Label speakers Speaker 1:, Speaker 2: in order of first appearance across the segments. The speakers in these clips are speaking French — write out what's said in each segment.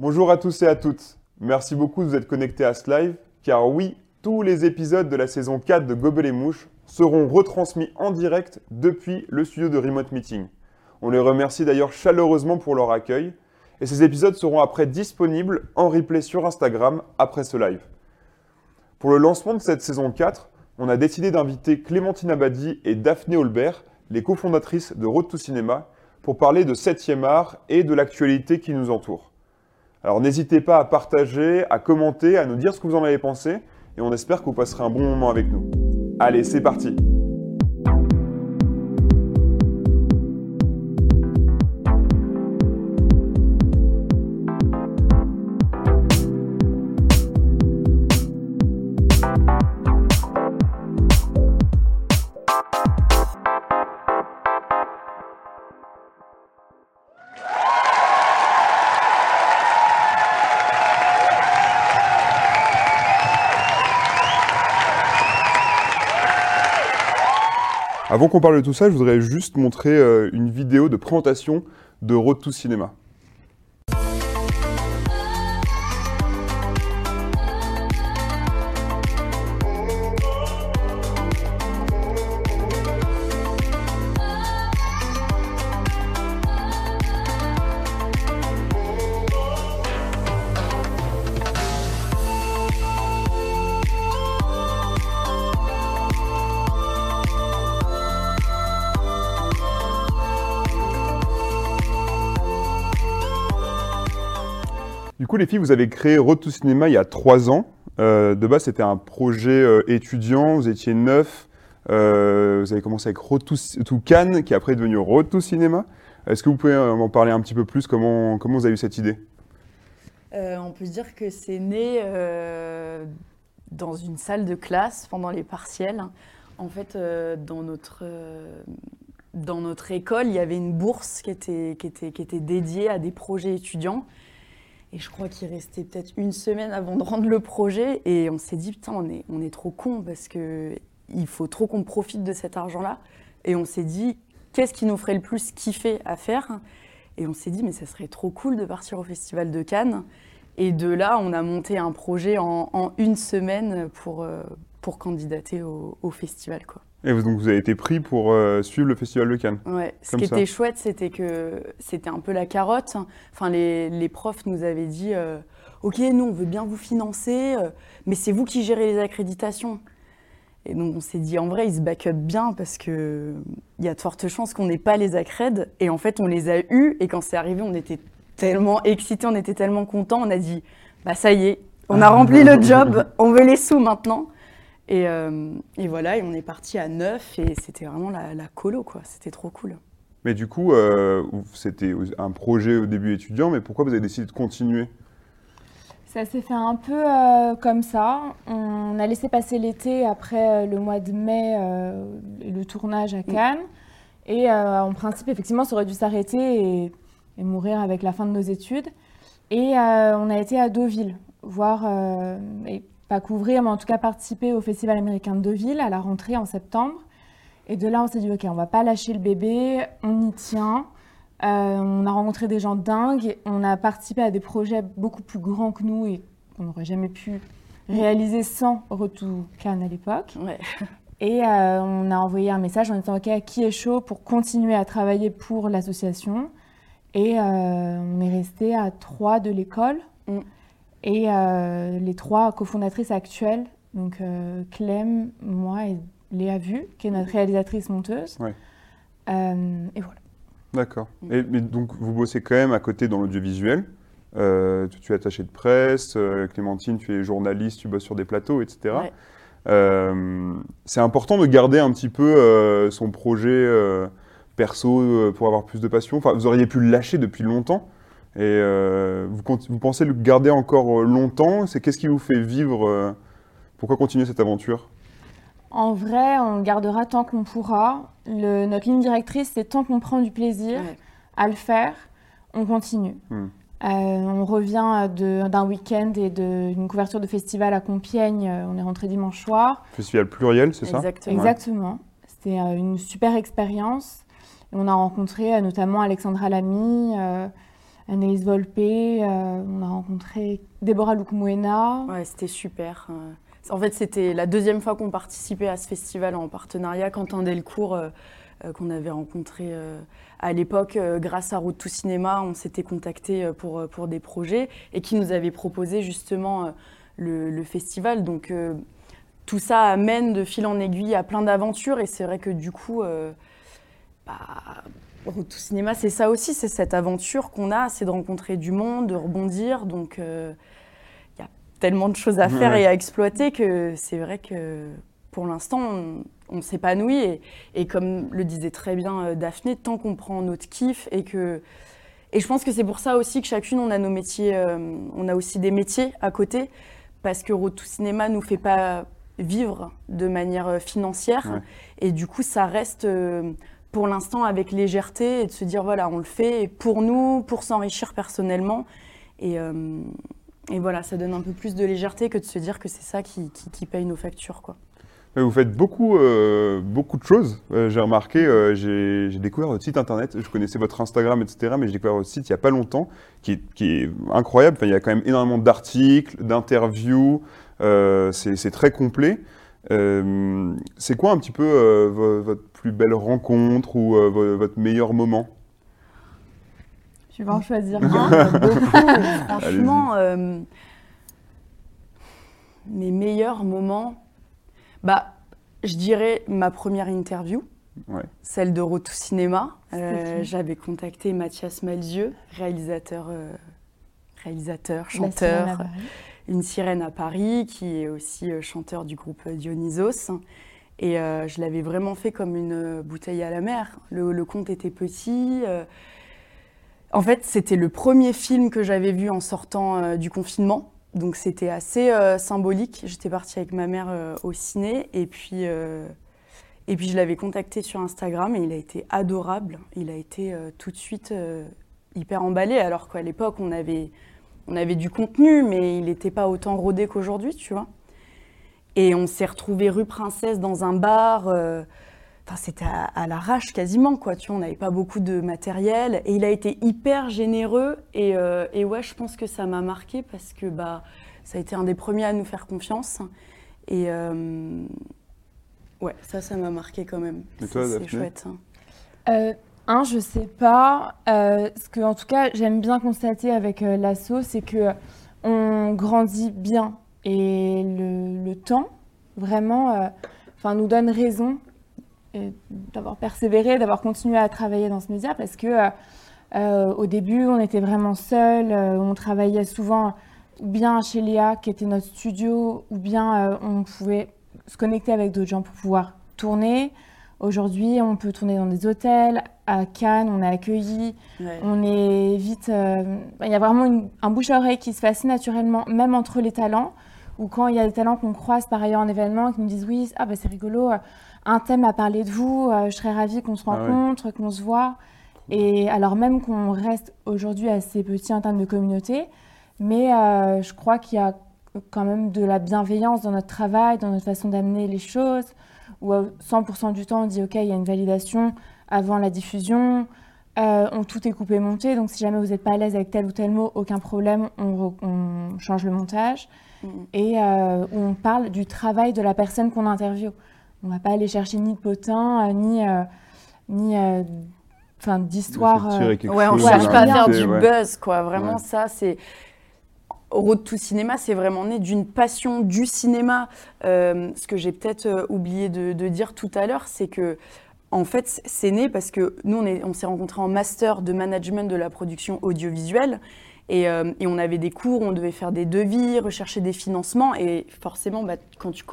Speaker 1: Bonjour à tous et à toutes. Merci beaucoup de vous être connectés à ce live, car oui, tous les épisodes de la saison 4 de Gobel et Mouche seront retransmis en direct depuis le studio de Remote Meeting. On les remercie d'ailleurs chaleureusement pour leur accueil, et ces épisodes seront après disponibles en replay sur Instagram après ce live. Pour le lancement de cette saison 4, on a décidé d'inviter Clémentine Abadi et Daphné Holbert, les cofondatrices de Road to Cinéma, pour parler de 7e art et de l'actualité qui nous entoure. Alors n'hésitez pas à partager, à commenter, à nous dire ce que vous en avez pensé, et on espère que vous passerez un bon moment avec nous. Allez, c'est parti Avant qu'on parle de tout ça, je voudrais juste montrer euh, une vidéo de présentation de Road to Cinéma. Les filles, vous avez créé Road to Cinéma il y a trois ans. Euh, de base, c'était un projet euh, étudiant, vous étiez neuf. Euh, vous avez commencé avec Road Cannes, qui est après devenu Road to Cinéma. Est-ce que vous pouvez m'en parler un petit peu plus? Comment, comment vous avez eu cette idée?
Speaker 2: On peut dire que c'est né dans une salle de classe pendant les partiels. En fait, dans, notre, dans notre école, il y avait une bourse qui était, qui, était, qui était dédiée à des projets étudiants. Et je crois qu'il restait peut-être une semaine avant de rendre le projet. Et on s'est dit, putain, on est, on est trop con parce que il faut trop qu'on profite de cet argent-là. Et on s'est dit, qu'est-ce qui nous ferait le plus kiffer à faire? Et on s'est dit, mais ça serait trop cool de partir au Festival de Cannes. Et de là, on a monté un projet en, en une semaine pour, euh, pour candidater au, au festival. Quoi.
Speaker 1: Et vous, donc, vous avez été pris pour euh, suivre le Festival de Cannes.
Speaker 2: Ouais. Ce qui
Speaker 1: ça.
Speaker 2: était chouette, c'était que c'était un peu la carotte. Enfin, les, les profs nous avaient dit euh, Ok, nous, on veut bien vous financer, euh, mais c'est vous qui gérez les accréditations. Et donc, on s'est dit En vrai, ils se back up bien parce qu'il y a de fortes chances qu'on n'ait pas les accrèdes. Et en fait, on les a eus. Et quand c'est arrivé, on était tellement excités, on était tellement contents. On a dit Bah, ça y est, on a rempli le job, on veut les sous maintenant. Et, euh, et voilà, et on est parti à neuf et c'était vraiment la, la colo, quoi. C'était trop cool.
Speaker 1: Mais du coup, euh, c'était un projet au début étudiant, mais pourquoi vous avez décidé de continuer?
Speaker 3: Ça s'est fait un peu euh, comme ça. On a laissé passer l'été après euh, le mois de mai, euh, le tournage à Cannes. Et euh, en principe, effectivement, ça aurait dû s'arrêter et, et mourir avec la fin de nos études. Et euh, on a été à Deauville, voir, euh, et pas couvrir, mais en tout cas participer au Festival américain de Deauville à la rentrée en septembre. Et de là, on s'est dit, OK, on va pas lâcher le bébé, on y tient. Euh, on a rencontré des gens dingues, on a participé à des projets beaucoup plus grands que nous et qu'on n'aurait jamais pu réaliser sans Retour Cannes à l'époque.
Speaker 2: Ouais.
Speaker 3: Et euh, on a envoyé un message en disant OK, qui est chaud pour continuer à travailler pour l'association? Et euh, on est resté à trois de l'école.
Speaker 2: Mm.
Speaker 3: Et euh, les trois cofondatrices actuelles, donc euh, Clem, moi et Léa Vu, qui est notre réalisatrice monteuse.
Speaker 1: Ouais.
Speaker 3: Euh, et voilà.
Speaker 1: D'accord.
Speaker 2: Mm.
Speaker 1: Et mais donc, vous bossez quand même à côté dans l'audiovisuel. Euh, tu, es attaché de presse, euh, Clémentine, tu es journaliste, tu bosses sur des plateaux, etc.
Speaker 2: Ouais.
Speaker 1: Euh, c'est important de garder un petit peu euh, son projet euh, perso euh, pour avoir plus de passion. Enfin, vous auriez pu le lâcher depuis longtemps. Et euh, vous, pensez le garder encore euh, longtemps? C'est qu'est-ce qui vous fait vivre euh, Pourquoi continuer cette aventure?
Speaker 3: En vrai, on le gardera tant qu'on pourra. Le- notre ligne directrice, c'est tant qu'on prend du plaisir
Speaker 2: Ouais.
Speaker 3: à le faire, on continue.
Speaker 1: Hmm.
Speaker 3: Euh, on revient d'un week-end et d'une couverture de festival à Compiègne. On est rentré dimanche soir.
Speaker 1: Festival pluriel, c'est ça?
Speaker 2: Exactement.
Speaker 3: Exactement. C'était une super expérience. On a rencontré notamment Alexandra Lamy, euh, Anaïs Volpe, euh, on a rencontré Déborah Lukmuena.
Speaker 2: Ouais, c'était super. En fait, c'était la deuxième fois qu'on participait à ce festival en partenariat. Quentin Delcourt, euh, euh, qu'on avait rencontré euh, à l'époque grâce à Route to Cinéma, on s'était contacté pour, pour des projets et qui nous avait proposé justement le, festival. Donc tout ça amène de fil en aiguille à plein d'aventures et c'est vrai que du coup, bah, Route to Cinéma, c'est ça aussi, c'est cette aventure qu'on a, c'est de rencontrer du monde, de rebondir. Donc tellement de choses à faire et à exploiter que c'est vrai que pour l'instant, on, s'épanouit. Et, comme le disait très bien euh, Daphné, tant qu'on prend notre kiff et que. Et je pense que c'est pour ça aussi que chacune, on a nos métiers, euh, on a aussi des métiers à côté, parce que Road to Cinéma nous fait pas vivre de manière euh, financière. Et du coup, ça reste pour l'instant avec légèreté et de se dire voilà, on le fait pour nous, pour s'enrichir personnellement. Et, et voilà, ça donne un peu plus de légèreté que de se dire que c'est ça qui, paye nos factures. Quoi.
Speaker 1: Vous faites beaucoup, euh, beaucoup de choses. Euh, j'ai remarqué, euh, j'ai découvert votre site internet. Je connaissais votre Instagram, etc. Mais j'ai découvert votre site il n'y a pas longtemps, qui est, incroyable. Il y a quand même énormément d'articles, d'interviews. c'est très complet. C'est quoi un petit peu votre plus belle rencontre ou votre meilleur moment?
Speaker 3: Tu vas en choisir un
Speaker 2: Beaucoup. Franchement, euh, mes meilleurs moments, bah, je dirais ma première interview, celle de Roto Cinéma. Euh, j'avais contacté Mathias Malzieux, réalisateur, euh, réalisateur chanteur, une sirène à Paris, qui est aussi chanteur du groupe Dionysos. Et je l'avais vraiment fait comme une bouteille à la mer. Le, le compte était petit. En fait, c'était le premier film que j'avais vu en sortant euh, du confinement. Donc c'était assez euh, symbolique. J'étais partie avec ma mère euh, au ciné et puis, et puis je l'avais contacté sur Instagram et il a été adorable. Il a été tout de suite hyper emballé alors qu'à l'époque on avait, on avait du contenu mais il n'était pas autant rodé qu'aujourd'hui, tu vois. Et on s'est retrouvé rue Princesse dans un bar c'était à, l'arrache quasiment, quoi. Tu vois, on n'avait pas beaucoup de matériel. Et il a été hyper généreux. Et, euh, et ouais, je pense que ça m'a marqué parce que bah, ça a été un des premiers à nous faire confiance. Et euh, ouais, ça, ça m'a marqué quand même. C'est chouette. Hein.
Speaker 3: Euh, un, je sais pas. ce que, en tout cas, j'aime bien constater avec l'assaut, c'est que on grandit bien. Et le, temps, vraiment, enfin, nous donne raison d'avoir persévéré, d'avoir continué à travailler dans ce média parce que euh, euh, au début, on était vraiment seuls, euh, on travaillait souvent ou bien chez Léa qui était notre studio, ou bien on pouvait se connecter avec d'autres gens pour pouvoir tourner. Aujourd'hui, on peut tourner dans des hôtels. À Cannes, on est accueillis. On est vite. Il y a vraiment un bouche-oreille qui se fait assez naturellement, même entre les talents. Ou quand il y a des talents qu'on croise par ailleurs en événement, qui nous disent oui, ah bah c'est rigolo un thème à parler de vous, euh, je serais ravie qu'on se ah rencontre, qu'on se voit. Et alors même qu'on reste aujourd'hui assez petit en termes de communauté, mais euh, je crois qu'il y a quand même de la bienveillance dans notre travail, dans notre façon d'amener les choses, où 100% du temps on dit ok, il y a une validation avant la diffusion, euh, on, tout est coupé monté, donc si jamais vous n'êtes pas à l'aise avec tel ou tel mot, aucun problème, on, change le montage. Mm. Et on parle du travail de la personne qu'on interviewe. On va pas aller chercher ni de potin, euh, ni, euh, ni euh, enfin d'histoire.
Speaker 2: Ouais, on cherche pas à faire du buzz, quoi. Vraiment, ça, c'est. Road to Cinéma, c'est vraiment né d'une passion du cinéma. ce que j'ai peut-être oublié de, dire tout à l'heure, c'est que, en fait, c'est né parce que nous, on, on s'est rencontrés en master de management de la production audiovisuelle. Et, et, on avait des cours, on devait faire des devis, rechercher des financements. Et forcément, bah, quand tu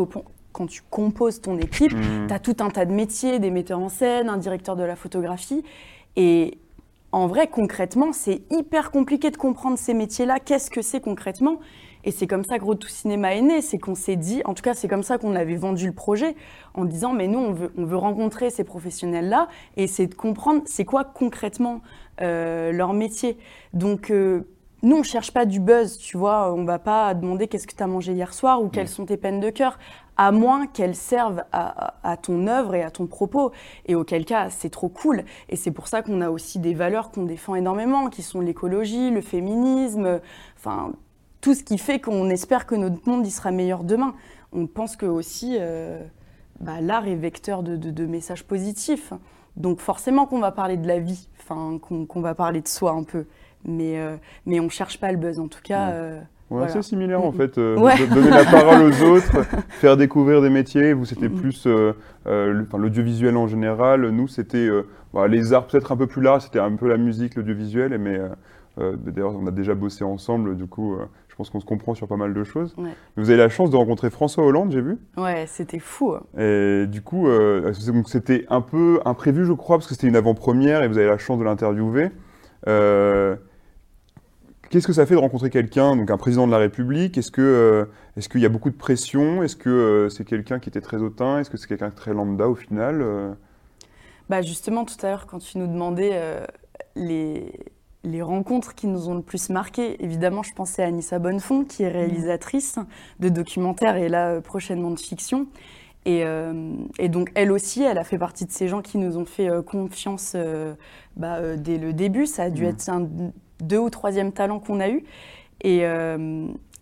Speaker 2: quand tu composes ton équipe, mmh. tu as tout un tas de métiers, des metteurs en scène, un directeur de la photographie. Et en vrai, concrètement, c'est hyper compliqué de comprendre ces métiers-là. Qu'est-ce que c'est concrètement? Et c'est comme ça que Road to Cinéma est né. C'est qu'on s'est dit, en tout cas, c'est comme ça qu'on avait vendu le projet, en disant, mais nous, on veut, on veut rencontrer ces professionnels-là et essayer de comprendre c'est quoi concrètement euh, leur métier. Donc, euh, nous, on ne cherche pas du buzz, tu vois. On ne va pas demander qu'est-ce que tu as mangé hier soir ou quelles sont tes peines de cœur à moins qu'elles servent à, ton œuvre et à ton propos. Et auquel cas, c'est trop cool. Et c'est pour ça qu'on a aussi des valeurs qu'on défend énormément, qui sont l'écologie, le féminisme, enfin, tout ce qui fait qu'on espère que notre monde y sera meilleur demain. On pense que aussi euh, bah, l'art est vecteur de, de, messages positifs. Donc forcément qu'on va parler de la vie, enfin qu'on va parler de soi un peu, mais, euh, mais on ne cherche pas le buzz en tout cas. Euh,
Speaker 1: ouais, C'est similaire en fait, donner la parole aux autres, faire découvrir des métiers. Vous c'était plus l'audiovisuel en général, nous c'était bah, les arts peut-être un peu plus large, c'était un peu la musique, l'audiovisuel, mais d'ailleurs on a déjà bossé ensemble, du coup je pense qu'on se comprend sur pas mal de choses. Vous avez la chance de rencontrer François Hollande, j'ai vu.
Speaker 2: Ouais, c'était fou. Hein.
Speaker 1: Et du coup, euh, c'était un peu imprévu, je crois, parce que c'était une avant-première et vous avez la chance de l'interviewer. Euh, qu'est-ce que ça fait de rencontrer quelqu'un, donc un président de la République? Est-ce que euh, est-ce qu'il y a beaucoup de pression? Est-ce que c'est quelqu'un qui était très hautain? Est-ce que c'est quelqu'un très lambda au final
Speaker 2: Bah justement, tout à l'heure, quand tu nous demandais les les rencontres qui nous ont le plus marqué, évidemment, je pensais à Anissa Bonnefond, qui est réalisatrice de documentaires et là, euh, prochainement de fiction. Euh, et, donc, elle aussi, elle a fait partie de ces gens qui nous ont fait euh, confiance bah, dès le début. Ça a dû mmh. être un deux ou troisième talent qu'on a eu. Et,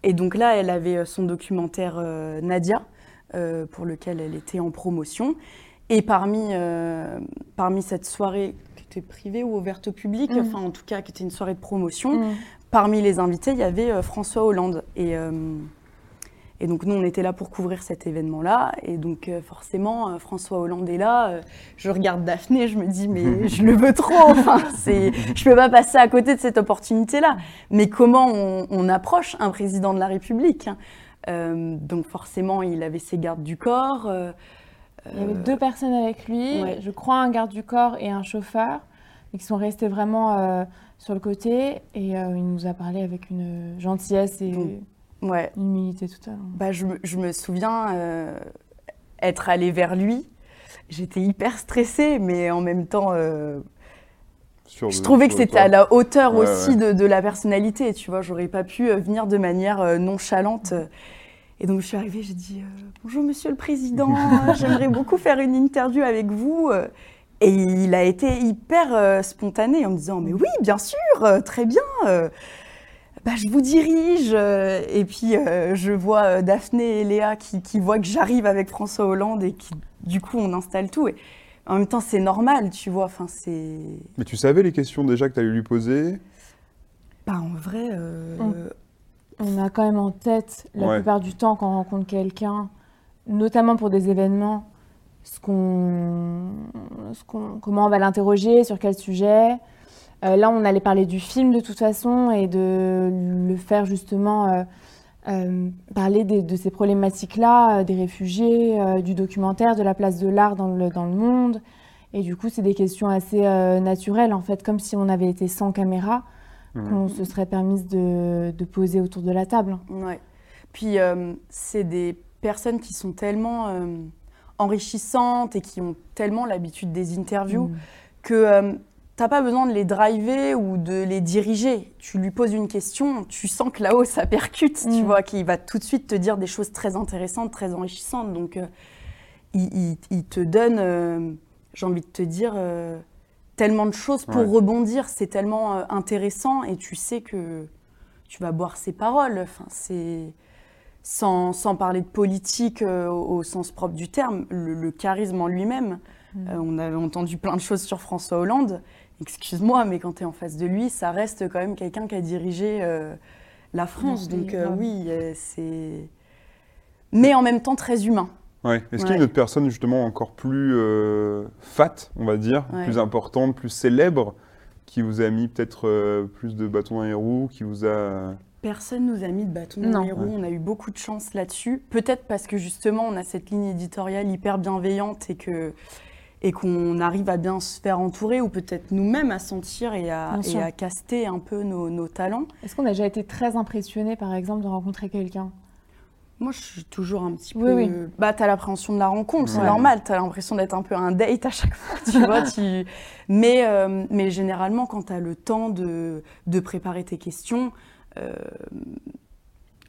Speaker 2: et, donc là, elle avait son documentaire Nadia, pour lequel elle était en promotion. Et parmi, parmi cette soirée privée ou ouverte au public, mm. enfin en tout cas qui était une soirée de promotion. Mm. Parmi les invités, il y avait euh, François Hollande. Et, euh, et donc nous, on était là pour couvrir cet événement-là. Et donc euh, forcément, François Hollande est là. je regarde Daphné, je me dis, mais je le veux trop. Enfin, c'est, je ne peux pas passer à côté de cette opportunité-là. Mais comment on, approche un président de la République hein? Donc forcément, il avait ses gardes du corps.
Speaker 3: Il y avait deux personnes avec lui, je crois un garde du corps et un chauffeur, et qui sont restés vraiment euh, sur le côté. Et euh, il nous a parlé avec une gentillesse et une humilité tout à l'heure.
Speaker 2: Bah, je, je, me souviens euh, être allée vers lui. J'étais hyper stressée, mais en même temps, je trouvais que c'était à la hauteur aussi De, de, la personnalité. Tu vois, j'aurais pas pu venir de manière nonchalante. Et donc je suis arrivée, j'ai dit euh, Bonjour Monsieur le Président, j'aimerais beaucoup faire une interview avec vous. Et il a été hyper euh, spontané en me disant Mais oui, bien sûr, euh, très bien. Bah, je vous dirige. Et puis je vois Daphné et Léa qui, qui voient que j'arrive avec François Hollande et qui, du coup, on installe tout. Et en même temps, c'est normal, tu vois. Enfin, c'est.
Speaker 1: Mais tu savais les questions déjà que tu allais lui poser?
Speaker 2: Bah, en vrai
Speaker 3: on a quand même en tête, la plupart du temps, quand on rencontre quelqu'un, notamment pour des événements, ce qu'on, comment on va l'interroger, sur quel sujet. Euh, là, on allait parler du film de toute façon et de le faire justement euh, euh, parler de ces problématiques-là, des réfugiés, du documentaire, de la place de l'art dans le, dans le monde. Et du coup, c'est des questions assez naturelles, en fait, comme si on avait été sans caméra qu'on se serait permise de, poser autour de la table.
Speaker 2: Ouais. Puis euh, c'est des personnes qui sont tellement euh, enrichissantes et qui ont tellement l'habitude des interviews mm. que euh, tu n'as pas besoin de les driver ou de les diriger. Tu lui poses une question, tu sens que là-haut ça percute, tu mm. vois, qu'il va tout de suite te dire des choses très intéressantes, très enrichissantes. Donc il, il, te donne, j'ai envie de te dire tellement de choses pour rebondir, c'est tellement euh, intéressant et tu sais que tu vas boire ses paroles. Enfin, c'est sans, sans, parler de politique euh, au, sens propre du terme, le, charisme en lui-même. Mm. Euh, on avait entendu plein de choses sur François Hollande. Excuse-moi, mais quand tu es en face de lui, ça reste quand même quelqu'un qui a dirigé la France. Donc oui, c'est... Mais en même temps très humain.
Speaker 1: Est-ce qu'il y a une autre personne justement encore plus euh, fat, on va dire, plus importante, plus célèbre, qui vous a mis peut-être euh, plus de bâtons dans les roues, qui vous a...
Speaker 2: Personne nous a mis de bâtons dans les roues, on a eu beaucoup de chance là-dessus. Peut-être parce que justement on a cette ligne éditoriale hyper bienveillante et que et qu'on arrive à bien se faire entourer ou peut-être nous-mêmes à sentir et à, et à caster un peu nos, nos talents.
Speaker 3: Est-ce qu'on a déjà été très impressionné par exemple de rencontrer quelqu'un?
Speaker 2: Moi, je suis toujours un petit peu. Oui. Bah, t'as l'appréhension de la rencontre, c'est normal. T'as l'impression d'être un peu un date à chaque fois, tu vois. Tu... Mais, euh, mais généralement, quand t'as le temps de, de, préparer tes questions, euh,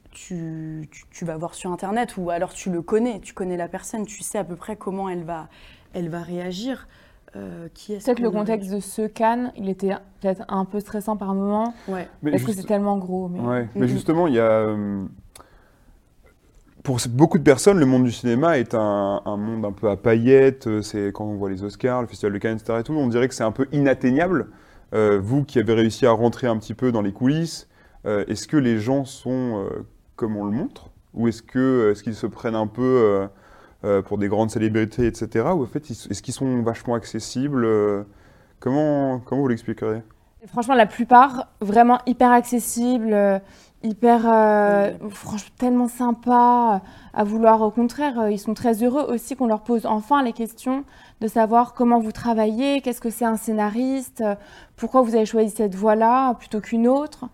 Speaker 2: tu, tu, vas voir sur Internet ou alors tu le connais, tu connais la personne, tu sais à peu près comment elle va, elle va réagir. Euh, qui est
Speaker 3: Peut-être le contexte de ce Cannes, il était peut-être un peu stressant par moment.
Speaker 2: Ouais.
Speaker 1: Mais
Speaker 3: Est-ce que
Speaker 1: juste-
Speaker 3: c'est tellement gros mais...
Speaker 1: Ouais, mais justement, il y a. euh, Pour beaucoup de personnes, le monde du cinéma est un, un monde un peu à paillettes. euh, C'est quand on voit les Oscars, le Festival de Cannes, etc. et tout, on dirait que c'est un peu inatteignable. Euh, vous qui avez réussi à rentrer un petit peu dans les coulisses, euh, est-ce que les gens sont euh, comme on le montre? Ou est-ce que est-ce qu'ils se prennent un peu pour des grandes célébrités, etc. Ou en fait, est-ce qu'ils sont vachement accessibles euh, Comment, comment vous l'expliquerez
Speaker 3: Franchement, la plupart, vraiment hyper accessibles, euh, hyper, euh, franchement, tellement sympas à vouloir. Au contraire, euh, ils sont très heureux aussi qu'on leur pose enfin les questions de savoir comment vous travaillez, qu'est-ce que c'est un scénariste, euh, pourquoi vous avez choisi cette voie-là plutôt qu'une autre.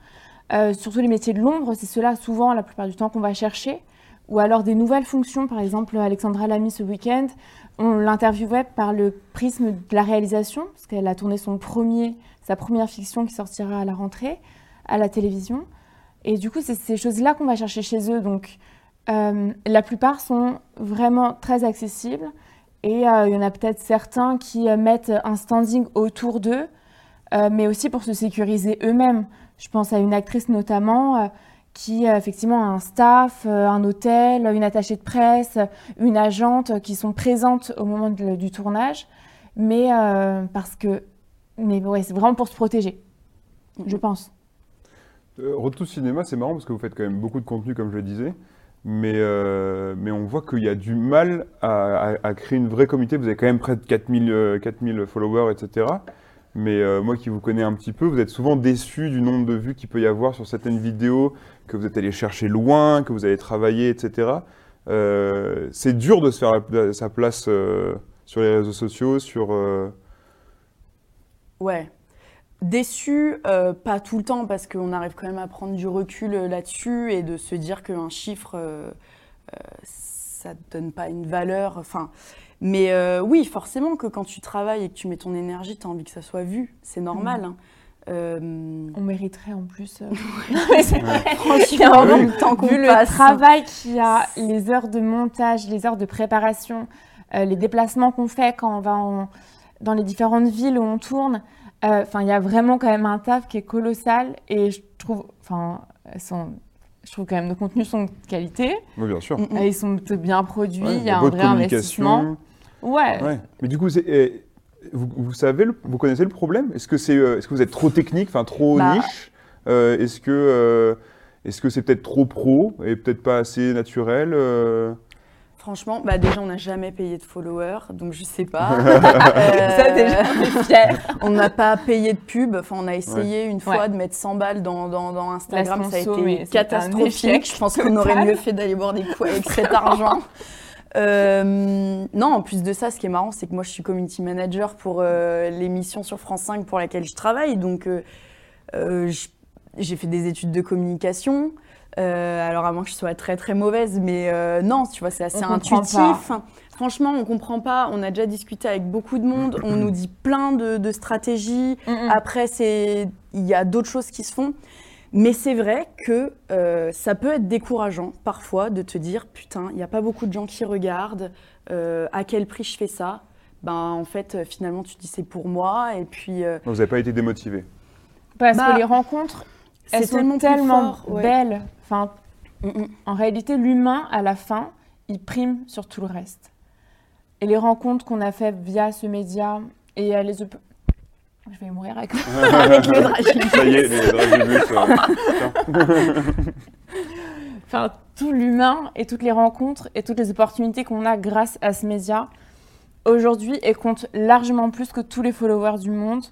Speaker 3: Euh, surtout les métiers de l'ombre, c'est ceux-là souvent, la plupart du temps, qu'on va chercher. Ou alors des nouvelles fonctions, par exemple Alexandra Lamy ce week-end, on l'interviewait par le prisme de la réalisation, parce qu'elle a tourné son premier, sa première fiction qui sortira à la rentrée à la télévision. Et du coup, c'est ces choses-là qu'on va chercher chez eux. Donc, euh, la plupart sont vraiment très accessibles. Et euh, il y en a peut-être certains qui euh, mettent un standing autour d'eux, mais aussi pour se sécuriser eux-mêmes. Je pense à une actrice notamment qui effectivement a un staff, euh, un hôtel, une attachée de presse, une agente qui sont présentes au moment du tournage, mais euh, parce que, mais ouais, c'est vraiment pour se protéger, je pense.
Speaker 1: Euh, Retour Cinéma, c'est marrant parce que vous faites quand même beaucoup de contenu, comme je le disais. Mais, euh, mais on voit qu'il y a du mal à, créer une vraie communauté. Vous avez quand même près de 4000, euh, 4000 followers, etc. Mais moi qui vous connais un petit peu, vous êtes souvent déçu du nombre de vues qu'il peut y avoir sur certaines vidéos, que vous êtes allé chercher loin, que vous avez travaillé, etc. Euh, c'est dur de se faire la- sa place euh, sur les réseaux sociaux, sur... euh,
Speaker 2: Ouais. Déçu, euh, pas tout le temps, parce qu'on arrive quand même à prendre du recul là-dessus et de se dire qu'un chiffre, euh, euh, ça ne donne pas une valeur. Enfin, mais euh, oui, forcément que quand tu travailles et que tu mets ton énergie, tu as envie que ça soit vu. C'est normal. hein. Euh,
Speaker 3: On mériterait en plus. euh,
Speaker 2: franchement,
Speaker 3: Vu-
Speaker 2: le temps qu'on
Speaker 3: Vu le travail qu'il y a, les heures de montage, les heures de préparation, euh, les déplacements qu'on fait quand on va en- dans les différentes villes où on tourne, euh, enfin, il y a vraiment quand même un taf qui est colossal et je trouve, enfin, sont- je trouve quand même nos contenus sont de qualité,
Speaker 1: Oui, bien sûr.
Speaker 2: Mm,
Speaker 3: ils sont plutôt bien produits,
Speaker 1: Ouais,
Speaker 3: il y a un vrai investissement. Ouais.
Speaker 1: Ouais. Mais du coup, c'est- vous, vous savez, le- vous connaissez le problème? Est-ce que c'est, euh, est-ce que vous êtes trop technique, enfin trop
Speaker 2: Bah.
Speaker 1: niche? Euh, Est-ce que, euh, est-ce que c'est peut-être trop pro et peut-être pas assez naturel euh?
Speaker 2: Franchement, bah déjà, on n'a jamais payé de followers, donc je sais pas.
Speaker 3: Ça, déjà, fiers.
Speaker 2: On n'a pas payé de pub. Enfin, on a essayé une fois
Speaker 3: Ouais.
Speaker 2: de mettre 100 balles dans, dans, dans Instagram. Ça a été catastrophique. Je pense qu'on aurait mieux fait d'aller boire des coups avec cet argent. Euh, non, en plus de ça, ce qui est marrant, c'est que moi, je suis community manager pour euh, l'émission sur France 5 pour laquelle je travaille. Donc, euh, j'ai fait des études de communication. Alors, à moins que je sois très très mauvaise, mais non, tu vois, c'est assez
Speaker 3: On
Speaker 2: intuitif. Franchement, on comprend pas. On a déjà discuté avec beaucoup de monde. On nous dit plein de, de stratégies.
Speaker 3: Mm, mm.
Speaker 2: Après, c'est il y a d'autres choses qui se font. Mais c'est vrai que euh, ça peut être décourageant parfois de te dire putain, il n'y a pas beaucoup de gens qui regardent. euh, à quel prix je fais ça? Ben en fait, euh, finalement, tu te dis c'est pour moi. Et puis euh,
Speaker 1: Vous n'avez pas été démotivé
Speaker 3: Parce
Speaker 2: Bah,
Speaker 3: que les rencontres, elles sont
Speaker 2: tellement ouais.
Speaker 3: belles. Enfin,
Speaker 2: mm, mm.
Speaker 3: En réalité, l'humain, à la fin, il prime sur tout le reste. Et les rencontres qu'on a faites via ce média et les... Je vais mourir avec
Speaker 2: avec les dragibus.
Speaker 1: Ça y est, les dragibus. euh,
Speaker 3: enfin, tout l'humain et toutes les rencontres et toutes les opportunités qu'on a grâce à ce média aujourd'hui et compte largement plus que tous les followers du monde.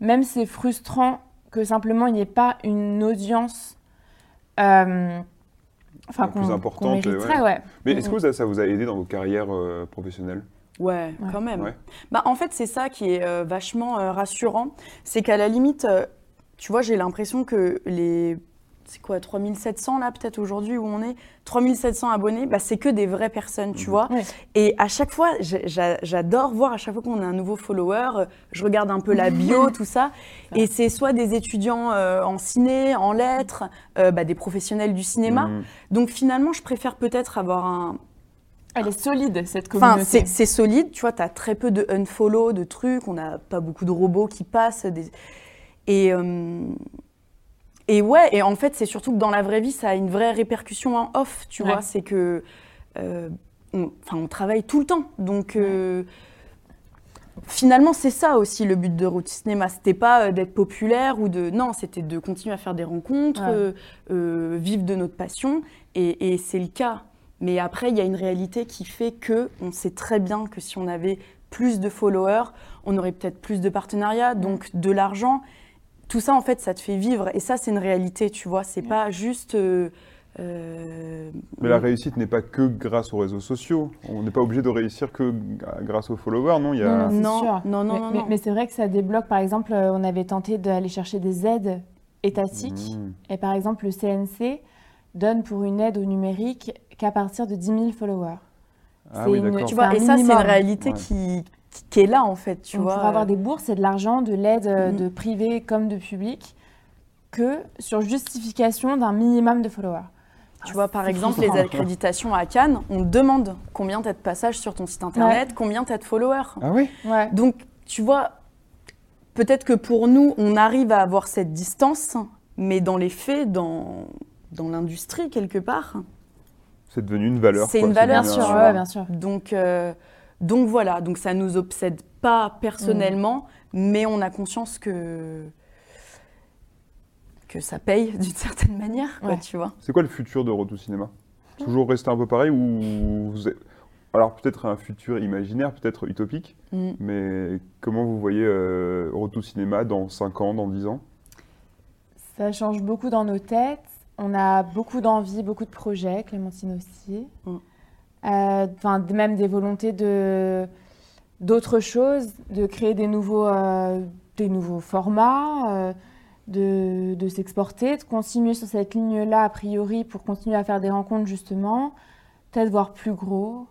Speaker 3: Même c'est frustrant que simplement il n'y ait pas une audience euh, enfin,
Speaker 1: Plus importante,
Speaker 3: qu'on mériterait, ouais.
Speaker 1: Mais est-ce que ça, ça vous a aidé dans vos carrières euh, professionnelles?
Speaker 2: Ouais,
Speaker 3: Ouais.
Speaker 2: quand même.
Speaker 1: Ouais.
Speaker 2: Bah, en fait, c'est ça qui est euh, vachement euh, rassurant. C'est qu'à la limite, euh, tu vois, j'ai l'impression que les. C'est quoi, 3700 là, peut-être aujourd'hui où on est 3700 abonnés, bah, c'est que des vraies personnes, tu
Speaker 1: Mhm.
Speaker 2: vois.
Speaker 3: Ouais.
Speaker 2: Et à chaque fois, j'adore voir à chaque fois qu'on a un nouveau follower, je regarde un peu la bio, tout ça. Et c'est soit des étudiants euh, en ciné, en lettres, euh, bah, des professionnels du cinéma.
Speaker 1: Mhm.
Speaker 2: Donc finalement, je préfère peut-être avoir un,
Speaker 3: Elle est solide, cette
Speaker 2: Enfin,
Speaker 3: communauté.
Speaker 2: c'est c'est solide, tu vois, tu as très peu de unfollow, de trucs, on n'a pas beaucoup de robots qui passent. des- Et, euh, et ouais, et en fait, c'est surtout que dans la vraie vie, ça a une vraie répercussion en off, tu
Speaker 3: Ouais.
Speaker 2: vois. C'est que. euh, on, enfin, on travaille tout le temps. Donc. euh, Finalement, c'est ça aussi le but de Route Cinéma. C'était pas d'être populaire ou de. Non, c'était de continuer à faire des rencontres,
Speaker 3: Ouais.
Speaker 2: vivre de notre passion. Et, et c'est le cas. Mais après, il y a une réalité qui fait que on sait très bien que si on avait plus de followers, on aurait peut-être plus de partenariats, donc de l'argent. Tout ça, en fait, ça te fait vivre. Et ça, c'est une réalité, tu vois. C'est pas juste. euh, euh,
Speaker 1: Mais la réussite n'est pas que grâce aux réseaux sociaux. On n'est pas obligé de réussir que grâce aux followers, non? Il y a...
Speaker 3: Non,
Speaker 2: Non,
Speaker 3: sûr.
Speaker 2: non, non,
Speaker 3: mais,
Speaker 2: non,
Speaker 3: mais-
Speaker 2: non.
Speaker 3: mais c'est vrai que ça débloque. Par exemple, euh, on avait tenté d'aller chercher des aides étatiques.
Speaker 1: Mmh.
Speaker 3: Et par exemple, le CNC donne pour une aide au numérique qu'à partir de 10 000 followers.
Speaker 1: Ah oui,
Speaker 3: une-
Speaker 1: d'accord.
Speaker 2: Tu vois, et ça, c'est une réalité
Speaker 1: Ouais.
Speaker 2: qui, qui, est là, en fait, tu
Speaker 3: Donc,
Speaker 2: vois.
Speaker 3: pour avoir des bourses et de l'argent, de l'aide euh,
Speaker 2: Mhm.
Speaker 3: de privé comme de public, que sur justification d'un minimum de followers.
Speaker 2: Tu vois, par exemple, les accréditations à Cannes, on demande combien tu as de passages sur ton site internet, combien tu as de followers.
Speaker 1: Ah oui
Speaker 3: Ouais.
Speaker 2: Donc, tu vois, peut-être que pour nous, on arrive à avoir cette distance, mais dans les faits, dans, dans l'industrie, quelque part,
Speaker 1: C'est devenu une valeur.
Speaker 2: C'est une valeur,
Speaker 3: Bien sûr, ouais, bien sûr.
Speaker 2: Donc, euh, donc voilà, donc ça nous obsède pas personnellement, mais on a conscience que que ça paye d'une certaine manière, quoi,
Speaker 3: Ouais.
Speaker 2: tu vois.
Speaker 1: C'est quoi le futur de Retour Cinéma Toujours rester un peu pareil ou vous êtes- Alors peut-être un futur imaginaire, peut-être utopique,
Speaker 2: Mm.
Speaker 1: mais comment vous voyez euh, Retour Cinéma dans 5 ans, dans 10 ans?
Speaker 3: Ça change beaucoup dans nos têtes. On a beaucoup d'envie, beaucoup de projets, Clémentine aussi.
Speaker 2: Mm.
Speaker 3: Euh, même des volontés de d'autres choses, de créer des nouveaux, euh, des nouveaux formats, euh, de, de s'exporter, de continuer sur cette ligne-là a priori pour continuer à faire des rencontres justement, peut-être voir plus gros,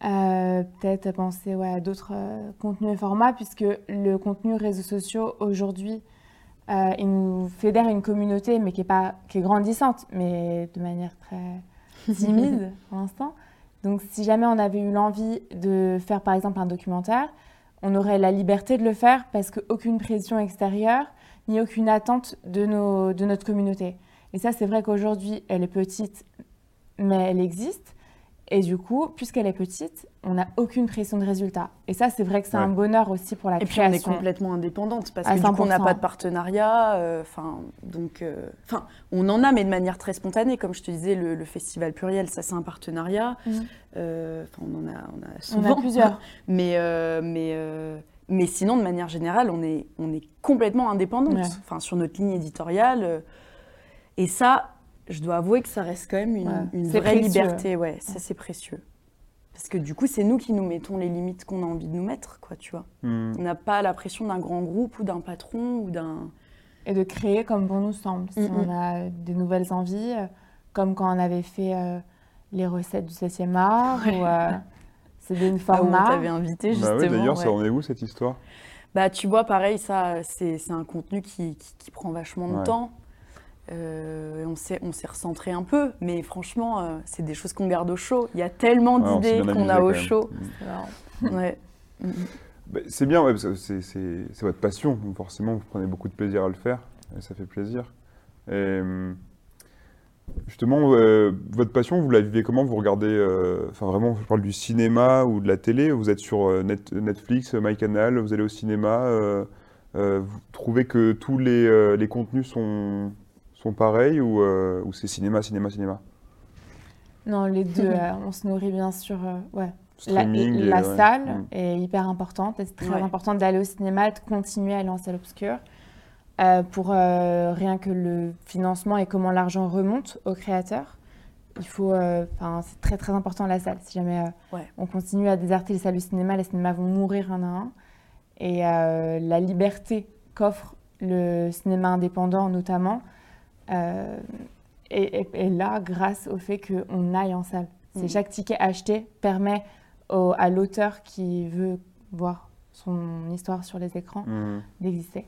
Speaker 3: peut-être penser ouais, à d'autres contenus et formats puisque le contenu réseaux sociaux aujourd'hui euh, il nous fédère une communauté, mais qui est, pas, qui est grandissante, mais de manière très timide pour l'instant. Donc, si jamais on avait eu l'envie de faire, par exemple, un documentaire, on aurait la liberté de le faire parce qu'aucune pression extérieure, ni aucune attente de, nos, de notre communauté. Et ça, c'est vrai qu'aujourd'hui, elle est petite, mais elle existe. Et du coup, puisqu'elle est petite, on n'a aucune pression de résultat. Et ça, c'est vrai que c'est
Speaker 1: Ouais.
Speaker 3: un bonheur aussi pour la
Speaker 2: Et puis on est
Speaker 3: création.
Speaker 2: complètement indépendante parce que du coup on n'a
Speaker 3: 100%.
Speaker 2: pas de partenariat. euh, Enfin, donc, euh, enfin, on en a, mais de manière très spontanée. Comme je te disais, le, le festival pluriel, ça c'est un partenariat.
Speaker 3: Mhm.
Speaker 2: Euh, on en a, on a
Speaker 3: On
Speaker 2: souvent.
Speaker 3: a plusieurs.
Speaker 2: Mais, euh, mais, euh, mais sinon, de manière générale, on est, on est complètement indépendante.
Speaker 3: Ouais.
Speaker 2: Enfin, sur notre ligne éditoriale. euh, et ça, je dois avouer que ça reste quand même une,
Speaker 3: Ouais.
Speaker 2: une vraie
Speaker 3: précieux.
Speaker 2: liberté. Ouais, ça c'est précieux. Parce que du coup, c'est nous qui nous mettons les limites qu'on a envie de nous mettre, quoi, tu vois.
Speaker 1: Hmm.
Speaker 2: On n'a pas la pression d'un grand groupe ou d'un patron ou d'un.
Speaker 3: et de créer comme bon nous semble. Si
Speaker 2: Mm,
Speaker 3: on a des nouvelles envies, euh, comme quand on avait fait euh, les recettes du 7e art, ou euh, c'est des
Speaker 2: Là où on t'avait invité,
Speaker 1: Bah
Speaker 2: justement.
Speaker 1: oui, d'ailleurs, ça en est où cette histoire?
Speaker 2: Bah, tu vois, pareil, ça, c'est c'est un contenu qui, qui- qui prend vachement de
Speaker 1: Ouais.
Speaker 2: temps. Euh, on s'est on s'est recentré un peu, mais franchement, euh, c'est des choses qu'on garde au chaud. Il y a tellement
Speaker 1: Ouais,
Speaker 2: d'idées qu'on a au chaud. Ouais. Mm, mm.
Speaker 1: Bah, c'est bien, ouais, c'est, votre passion, donc forcément vous prenez beaucoup de plaisir à le faire, et ça fait plaisir. Et, hum, justement, euh, votre passion, vous la vivez comment? Vous regardez, euh, enfin vraiment, je parle du cinéma ou de la télé, vous êtes sur euh, Net- Netflix, MyCanal, vous allez au cinéma, euh, euh, vous trouvez que tous les, euh, les contenus sont, sont pareils ou, euh, ou c'est cinéma, cinéma, cinéma?
Speaker 3: Non, les deux, euh, on se nourrit bien sûr. euh, ouais. La,
Speaker 1: Streaming et-
Speaker 3: la
Speaker 1: ouais.
Speaker 3: salle
Speaker 1: Hmm.
Speaker 3: est hyper importante. et C'est très
Speaker 2: Ouais.
Speaker 3: important d'aller au cinéma et de continuer à aller en salle obscure. euh, pour euh, rien que le financement et comment l'argent remonte aux créateurs. Il faut, euh, enfin, c'est très très important la salle. Si jamais euh,
Speaker 2: Ouais.
Speaker 3: on continue à déserter les salles du cinéma, les cinémas vont mourir un à un. Et euh, la liberté qu'offre le cinéma indépendant notamment euh, est là grâce au fait qu'on aille en salle. C'est
Speaker 2: Mm.
Speaker 3: chaque ticket acheté permet au- à l'auteur qui veut voir son histoire sur les écrans
Speaker 1: Mhm.
Speaker 3: d'exister.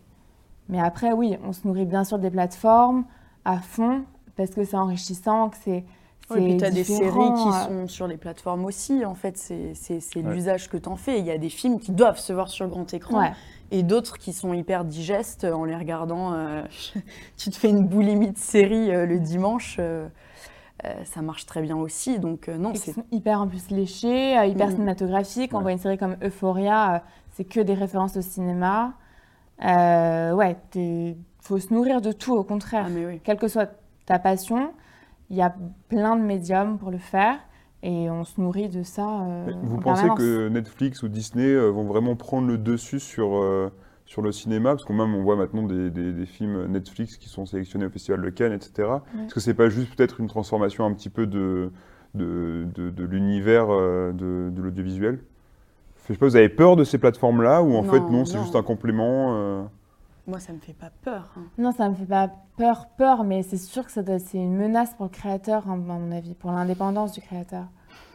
Speaker 3: Mais après, oui, on se nourrit bien sûr des plateformes à fond parce que c'est enrichissant, que c'est
Speaker 2: Oui, puis tu as des séries qui sont sur les plateformes aussi. En fait, c'est
Speaker 1: Ouais.
Speaker 2: l'usage que tu en fais. Il y a des films qui doivent se voir sur grand écran
Speaker 3: Ouais.
Speaker 2: et d'autres qui sont hyper digestes en les regardant. euh, tu te fais une boulimie de série euh, le dimanche. euh, ça marche très bien aussi. Donc, euh, non,
Speaker 3: Et
Speaker 2: c'est
Speaker 3: sont hyper en plus léchés, hyper
Speaker 2: Mhm.
Speaker 3: cinématographiques. On
Speaker 1: Ouais.
Speaker 3: voit une série comme Euphoria, c'est que des références au cinéma. Euh, ouais, il faut se nourrir de tout, au contraire.
Speaker 2: Ah, mais oui.
Speaker 3: Quelle que soit ta passion, il y a plein de médiums pour le faire et on se nourrit de ça. euh,
Speaker 1: Vous
Speaker 3: en
Speaker 1: pensez
Speaker 3: permanence.
Speaker 1: que Netflix ou Disney euh, vont vraiment prendre le dessus sur, euh, sur le cinéma? Parce qu'on même on voit maintenant des, des- des films Netflix qui sont sélectionnés au Festival de Cannes, etc. Est-ce que c'est pas juste peut-être une transformation un petit peu de, de, de- de l'univers de, de l'audiovisuel? Je sais pas, vous avez peur de ces plateformes-là ou en
Speaker 2: Non,
Speaker 1: fait non, c'est juste un complément euh,
Speaker 2: Moi, ça me fait pas peur. hein.
Speaker 3: Non, ça me fait pas peur, peur, mais c'est sûr que c'est une menace pour le créateur, hein, à mon avis, pour l'indépendance du créateur.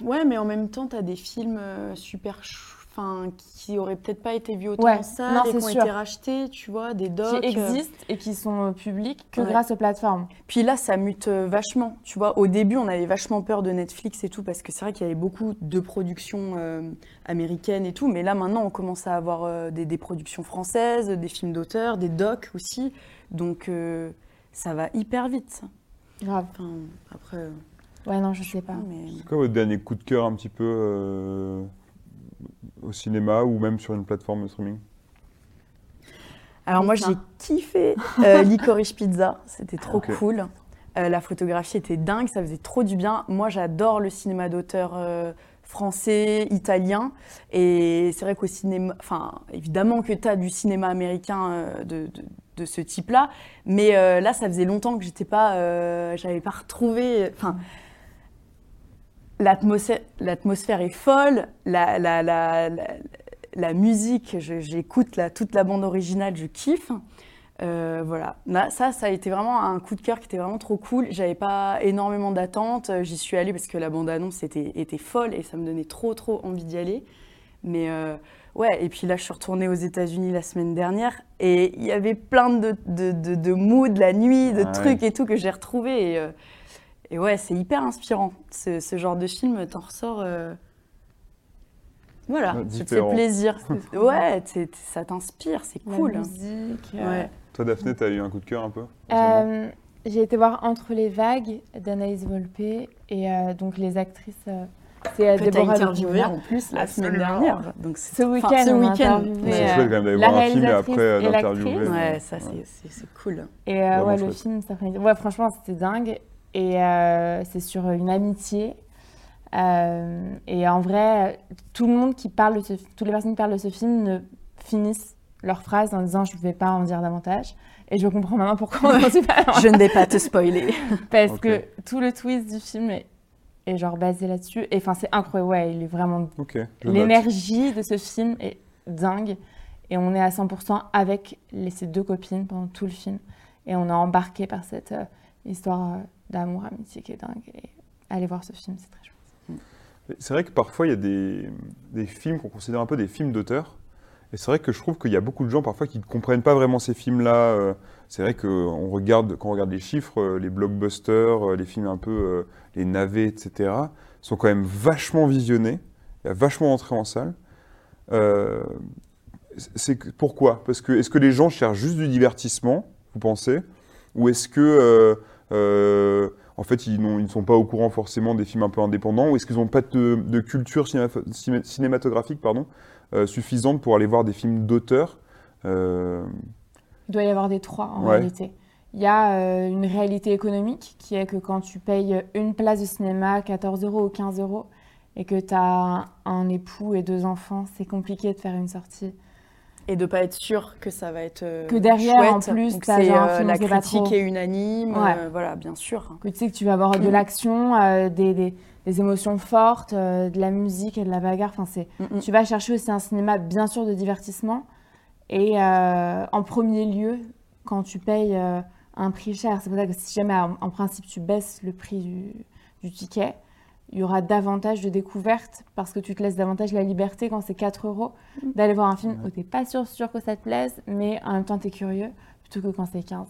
Speaker 2: Ouais, mais en même temps, tu as des films euh, super. ch- Enfin, qui auraient peut-être pas été vus autant
Speaker 3: Ouais,
Speaker 2: en salle
Speaker 3: non,
Speaker 2: et qui ont
Speaker 3: sûr.
Speaker 2: été rachetés, tu vois, des docs.
Speaker 3: Qui
Speaker 2: euh,
Speaker 3: existent et qui sont euh, publics que
Speaker 2: Ouais.
Speaker 3: grâce aux plateformes.
Speaker 2: Puis là, ça mute euh, vachement. Tu vois, au début, on avait vachement peur de Netflix et tout, parce que c'est vrai qu'il y avait beaucoup de productions euh, américaines et tout. Mais là, maintenant, on commence à avoir euh, des, des productions françaises, des films d'auteur, des docs aussi. Donc, euh, ça va hyper vite.
Speaker 3: Grave.
Speaker 2: Enfin, après,
Speaker 3: Ouais, non, je sais pas.
Speaker 2: mais...
Speaker 1: C'est quoi votre dernier coup de cœur un petit peu euh, au cinéma ou même sur une plateforme de streaming
Speaker 2: Alors moi j'ai kiffé euh, Licorice Pizza, c'était trop cool. Euh, la photographie était dingue, ça faisait trop du bien. Moi j'adore le cinéma d'auteur euh, français, italien. Et c'est vrai qu'au cinéma, enfin évidemment que tu as du cinéma américain euh, de, de- de ce type-là, mais euh, là ça faisait longtemps que j'étais pas, euh, j'avais pas retrouvé. Enfin, l'atmosphère, est folle, la, la, la, la, la musique, j'écoute toute la bande originale, je kiffe. Euh, voilà, Là, ça, ça a été vraiment un coup de cœur qui était vraiment trop cool. J'avais pas énormément d'attentes, j'y suis allée parce que la bande-annonce était, était folle et ça me donnait trop, trop envie d'y aller. Mais euh, ouais, et puis là, je suis retournée aux États-Unis la semaine dernière et il y avait plein de, de, de, de moods, la nuit, de
Speaker 1: Ah ouais.
Speaker 2: trucs et tout que j'ai retrouvé. Et, euh, et ouais, c'est hyper inspirant. Ce, ce genre de film, t'en ressors. euh, Voilà, ça te
Speaker 1: différent.
Speaker 2: plaisir. ouais, ça t'inspire, c'est
Speaker 3: La
Speaker 2: cool.
Speaker 3: musique. euh,
Speaker 2: Ouais.
Speaker 1: Toi Daphné, t'as eu un coup de cœur un peu
Speaker 3: Euh, j'ai été voir Entre les vagues d'Anaïs Volpe et euh, donc les actrices. euh, c'est Déborah
Speaker 2: interviewé
Speaker 3: Lombard.
Speaker 2: en plus la semaine dernière. Donc
Speaker 3: Ce week-end,
Speaker 2: ce week-end.
Speaker 3: interviewé,
Speaker 1: C'est chouette quand même d'aller
Speaker 3: la
Speaker 1: voir un film et
Speaker 3: réalisatrice
Speaker 1: après
Speaker 3: et
Speaker 1: d'interviewer.
Speaker 2: Ouais, ça c'est- cool.
Speaker 3: Et euh, ouais, le film, ça fait... ouais, franchement, c'était dingue. Et euh, c'est sur une amitié. Euh, et en vrai, tout le monde qui parle de ce... toutes les personnes qui parlent de ce film ne finissent leur phrase en disant je ne vais pas en dire davantage. Et je comprends maintenant pourquoi on n'en dit pas.
Speaker 2: Je ne vais pas te spoiler.
Speaker 3: Parce que tout le twist du film est, est genre basé là-dessus. Et enfin, c'est incroyable. Ouais, il est vraiment. L'énergie de ce film est dingue. Et on est à 100% avec les, ces deux copines pendant tout le film. Et on est embarqué par cette euh, histoire euh, d'amour, amitié qui est dingue. Allez voir ce film, c'est très chouette.
Speaker 1: C'est vrai que parfois il y a des, des films qu'on considère un peu des films d'auteur. Et c'est vrai que je trouve qu'il y a beaucoup de gens parfois qui ne comprennent pas vraiment ces films-là. Euh, C'est vrai que on regarde, quand on regarde les chiffres, euh, les blockbusters, euh, les films un peu, les navets, etc., sont quand même vachement visionnés. Il y a vachement entré en salle. C'est pourquoi? Parce que est-ce que les gens cherchent juste du divertissement, vous pensez? Ou est-ce que euh, en fait, ils, ne sont pas au courant forcément des films un peu indépendants, ou est-ce qu'ils n'ont pas de, de culture cinéma- ciné- cinématographique pardon, euh, suffisante pour aller voir des films d'auteur Euh,
Speaker 3: Il doit y avoir des trois en
Speaker 1: Ouais.
Speaker 3: réalité. Il y a une réalité économique qui est que quand tu payes une place de cinéma 14 euros ou 15 euros et que tu as un époux et deux enfants, c'est compliqué de faire une sortie.
Speaker 2: Et de pas être sûr que ça va être euh,
Speaker 3: Que derrière, en plus, un
Speaker 2: euh, la critique est unanime.
Speaker 3: Ouais.
Speaker 2: euh, voilà, bien sûr.
Speaker 3: Que tu sais que tu vas avoir de l'action, euh, des, des- des émotions fortes, euh, de la musique et de la bagarre. Enfin, c'est,
Speaker 2: Mm, mm.
Speaker 3: tu vas chercher aussi un cinéma, bien sûr, de divertissement. Et en premier lieu, quand tu payes un prix cher, c'est pour ça que si jamais, en, en principe, tu baisses le prix du, du ticket, il y aura davantage de découvertes parce que tu te laisses davantage la liberté quand c'est 4 euros d'aller voir un film où tu n'es pas sûr, sûr que ça te plaise, mais en même temps tu es curieux, plutôt que quand c'est 15.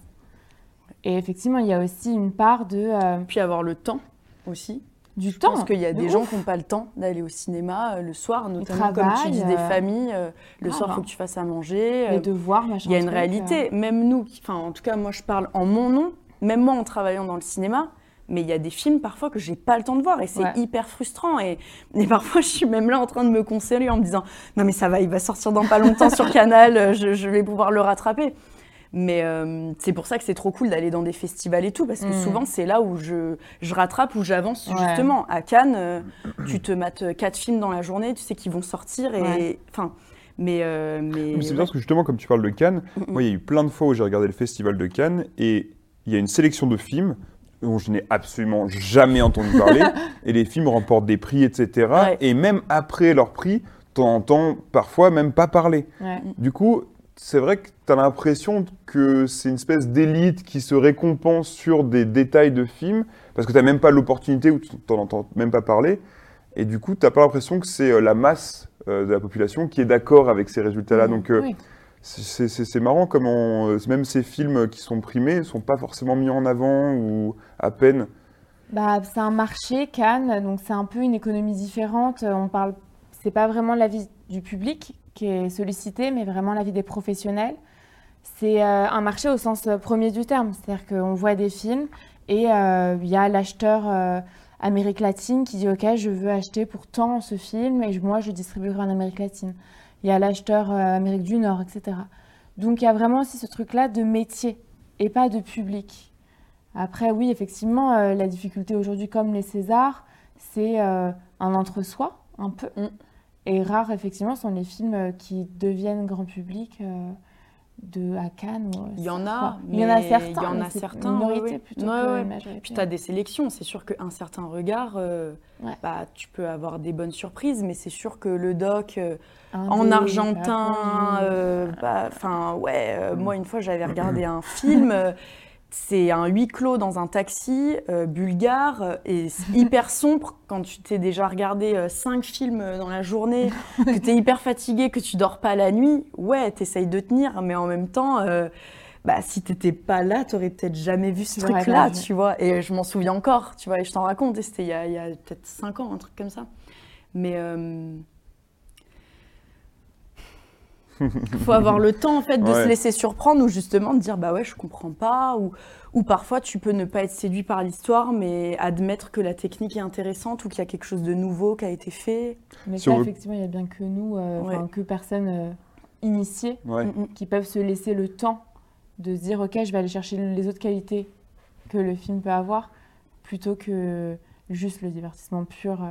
Speaker 3: Et effectivement, il y a aussi une part de... euh,
Speaker 2: Puis avoir le temps. aussi.
Speaker 3: Du
Speaker 2: Je
Speaker 3: temps.
Speaker 2: pense qu'il y a
Speaker 3: de
Speaker 2: des
Speaker 3: ouf.
Speaker 2: gens qui n'ont pas le temps d'aller au cinéma euh, le soir, notamment comme tu dis, des
Speaker 3: euh,
Speaker 2: familles. euh, le
Speaker 3: grave,
Speaker 2: soir, il faut
Speaker 3: hein.
Speaker 2: que tu fasses à manger.
Speaker 3: Les
Speaker 2: euh,
Speaker 3: devoirs, machin.
Speaker 2: Il y a une
Speaker 3: truc,
Speaker 2: réalité. Même nous, qui- enfin, en tout cas, moi, je parle en mon nom, même moi en travaillant dans le cinéma. Mais il y a des films parfois que j'ai pas le temps de voir et c'est
Speaker 3: Ouais.
Speaker 2: hyper frustrant. Et, et parfois, je suis même là en train de me consoler en me disant Non, mais ça va, il va sortir dans pas longtemps sur Canal, euh, je, je vais pouvoir le rattraper. Mais euh, c'est pour ça que c'est trop cool d'aller dans des festivals et tout, parce que
Speaker 3: Mm.
Speaker 2: souvent, c'est là où je, je rattrape, où j'avance
Speaker 3: Ouais.
Speaker 2: justement. À Cannes, euh, tu te mates quatre films dans la journée, tu sais qu'ils vont sortir. Et,
Speaker 3: Ouais.
Speaker 2: enfin, mais, euh, mais,
Speaker 1: Mais c'est bien parce que justement, comme tu parles de Cannes,
Speaker 2: Mm, mm.
Speaker 1: moi, il y a eu plein de fois où j'ai regardé le festival de Cannes et il y a une sélection de films dont je n'ai absolument jamais entendu parler. et les films remportent des prix, etc.
Speaker 2: Ouais.
Speaker 1: Et même après leur prix, t'en entends parfois même pas parler.
Speaker 3: Ouais.
Speaker 1: Du coup, c'est vrai que tu as l'impression que c'est une espèce d'élite qui se récompense sur des détails de films, parce que tu n'as même pas l'opportunité ou tu n'en entends même pas parler. Et du coup, tu n'as pas l'impression que c'est euh, la masse euh, de la population qui est d'accord avec ces résultats-là. Donc, euh,
Speaker 3: Oui.
Speaker 1: C'est marrant comment euh, même ces films qui sont primés ne sont pas forcément mis en avant ou à peine.
Speaker 3: Bah, c'est un marché, Cannes, donc c'est un peu une économie différente. Euh, On parle, c'est pas vraiment l'avis du public qui est sollicité, mais vraiment l'avis des professionnels. C'est euh, un marché au sens premier du terme, c'est-à-dire qu'on voit des films et il y a l'acheteur Amérique latine qui dit OK, je veux acheter pour tant ce film et moi je distribuerai en Amérique latine. Il y a l'acheteur euh, Amérique du Nord, etc. Donc il y a vraiment aussi ce truc-là de métier et pas de public. Après, oui, effectivement, euh, la difficulté aujourd'hui, comme les Césars, c'est euh, un entre-soi, un peu.
Speaker 2: Mm.
Speaker 3: Et rares, effectivement, sont les films qui deviennent grand public de, à Cannes.
Speaker 2: Il y en a,
Speaker 3: Il y en a
Speaker 2: mais
Speaker 3: certains.
Speaker 2: il y en
Speaker 3: mais
Speaker 2: a certains,
Speaker 3: Une minorité
Speaker 2: ouais, ouais.
Speaker 3: plutôt
Speaker 2: Ouais,
Speaker 3: que
Speaker 2: ouais.
Speaker 3: une majorité.
Speaker 2: Puis tu as des sélections, c'est sûr qu'un certain regard, euh,
Speaker 3: Ouais.
Speaker 2: bah, tu peux avoir des bonnes surprises, mais c'est sûr que le doc euh, en argentin, euh, bah, ouais, moi une fois j'avais regardé un film, c'est un huis clos dans un taxi euh, bulgare euh, et c'est hyper sombre quand tu t'es déjà regardé euh, cinq films dans la journée, que tu es hyper fatigué, que tu dors pas la nuit, ouais, t'essayes de tenir, mais en même temps... euh, bah, si t'étais pas là, t'aurais peut-être jamais vu ce truc-là, tu vois. Et je m'en souviens encore, tu vois, et je t'en raconte. Et c'était il y a, a peut-être 5 ans, un truc comme ça. Mais faut avoir le temps en fait de
Speaker 1: Ouais.
Speaker 2: se laisser surprendre ou justement de dire bah ouais je comprends pas ou, ou parfois tu peux ne pas être séduit par l'histoire mais admettre que la technique est intéressante ou qu'il y a quelque chose de nouveau qui a été fait.
Speaker 3: Mais
Speaker 1: Si
Speaker 3: ça,
Speaker 1: on veut-
Speaker 3: effectivement, il y a bien que nous, euh,
Speaker 2: Ouais.
Speaker 3: que personnes euh, initiées,
Speaker 1: Ouais.
Speaker 2: Mm, mm.
Speaker 3: qui peuvent se laisser le temps de se dire ok je vais aller chercher les autres qualités que le film peut avoir plutôt que juste le divertissement pur euh.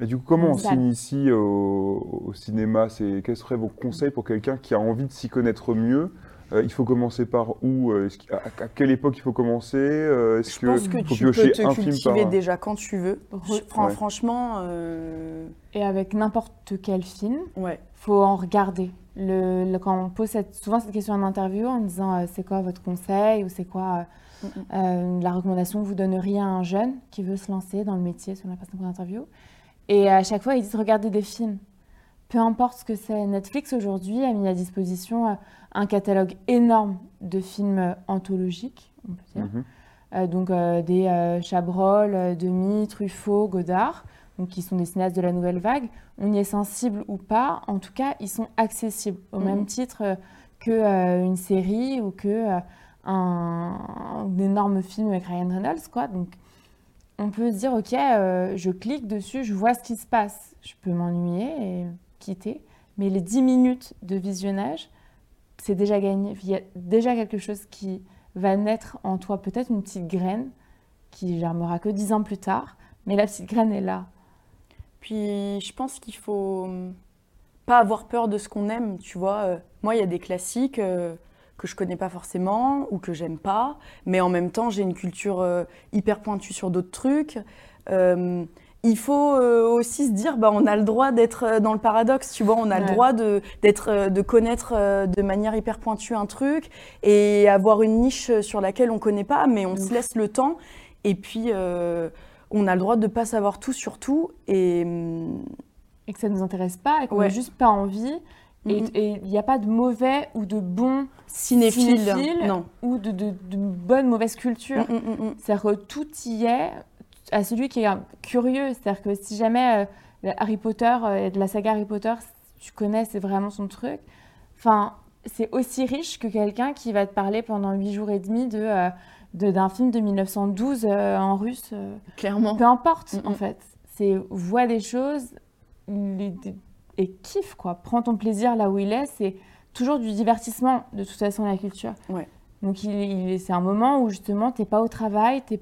Speaker 1: Et du coup, comment on s'initie au, au cinéma? C'est Quels seraient vos conseils pour quelqu'un qui a envie de s'y connaître mieux? Euh, Il faut commencer par où? Euh, qu'- à, à quelle époque il faut commencer? Euh, Est-ce
Speaker 2: Je pense que
Speaker 1: faut
Speaker 2: tu peux te
Speaker 1: un film
Speaker 2: cultiver
Speaker 1: par-
Speaker 2: déjà quand tu veux.
Speaker 3: Re-
Speaker 1: Ouais.
Speaker 2: Franchement, euh,
Speaker 3: et avec n'importe quel film
Speaker 2: ouais.
Speaker 3: faut en regarder. Le, le- quand on pose cette- souvent cette question en interview en disant euh, c'est quoi votre conseil ou c'est quoi
Speaker 2: Mm,
Speaker 3: euh, euh, la recommandation? Que vous donneriez à un jeune qui veut se lancer dans le métier sur la personne qu'on interview et à chaque fois ils disent regardez des films peu importe ce que c'est Netflix aujourd'hui a mis à disposition euh, un catalogue énorme de films euh, anthologiques on peut dire
Speaker 1: Mhm.
Speaker 3: euh, donc des Chabrol, Demy, Truffaut, Godard, donc qui sont des cinéastes de la nouvelle vague. On y est sensible ou pas, en tout cas, ils sont accessibles au
Speaker 2: Mhm.
Speaker 3: même titre euh, que euh, une série ou que euh, un, un énorme film avec Ryan Reynolds, quoi. Donc on peut dire ok, euh, je clique dessus, je vois ce qui se passe, je peux m'ennuyer et quitter, mais les 10 minutes de visionnage, c'est déjà gagné. Il y a déjà quelque chose qui va naître en toi peut-être une petite graine qui germera que dix ans plus tard, mais la petite graine est là.
Speaker 2: Puis je pense qu'il faut hum, pas avoir peur de ce qu'on aime, tu vois. Euh, Moi, il y a des classiques euh, que je connais pas forcément ou que j'aime pas, mais en même temps, j'ai une culture euh, hyper pointue sur d'autres trucs. Euh, il faut euh, aussi se dire, bah, on a le droit d'être dans le paradoxe, tu vois, on a le droit de, d'être, de connaître de manière hyper pointue un truc et avoir une niche sur laquelle on connaît pas, mais on se laisse le temps. Et puis, on a le droit de pas savoir tout sur tout. Et, hum,
Speaker 3: Et que ça nous intéresse pas et qu'on n'a
Speaker 2: Ouais.
Speaker 3: juste pas envie. Et
Speaker 2: Mhm.
Speaker 3: et il n'y a pas de mauvais ou de bon
Speaker 2: cinéphile,
Speaker 3: cinéphile
Speaker 2: non.
Speaker 3: ou de, de, de bonne mauvaise culture.
Speaker 2: Mm, mm, mm.
Speaker 3: C'est-à-dire que tout y est. à celui qui est euh, curieux. C'est-à-dire que si jamais euh, Harry Potter, euh, de la saga Harry Potter, tu connais, c'est vraiment son truc. Enfin, c'est aussi riche que quelqu'un qui va te parler pendant huit jours et demi de, euh, d'un film de 1912 euh, en russe. euh,
Speaker 2: Clairement.
Speaker 3: peu importe, en fait. C'est vois des choses les- et kiffe, quoi. Prends ton plaisir là où il est. C'est toujours du divertissement, de toute façon, la culture.
Speaker 2: Ouais.
Speaker 3: Donc, il, il- c'est un moment où, justement, t'es pas au travail, t'es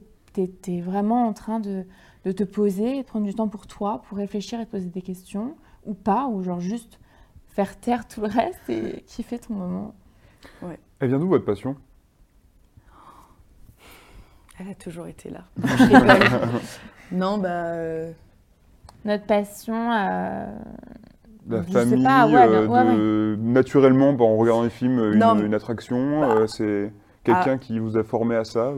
Speaker 3: es, vraiment en train de, de te poser, et de prendre du temps pour toi, pour réfléchir et te poser des questions, ou pas, ou genre juste faire taire tout le reste et kiffer ton moment.
Speaker 1: Elle vient d'où votre passion?
Speaker 2: Elle a toujours été là. Non, bah. euh,
Speaker 3: Notre passion... euh,
Speaker 1: La
Speaker 3: Je
Speaker 1: famille,
Speaker 3: pas, ouais,
Speaker 1: euh,
Speaker 3: ouais,
Speaker 1: de- naturellement, bah, en regardant les films, une,
Speaker 2: Non, mais-
Speaker 1: une attraction,
Speaker 2: Bah.
Speaker 1: euh, c'est quelqu'un qui vous a formé à ça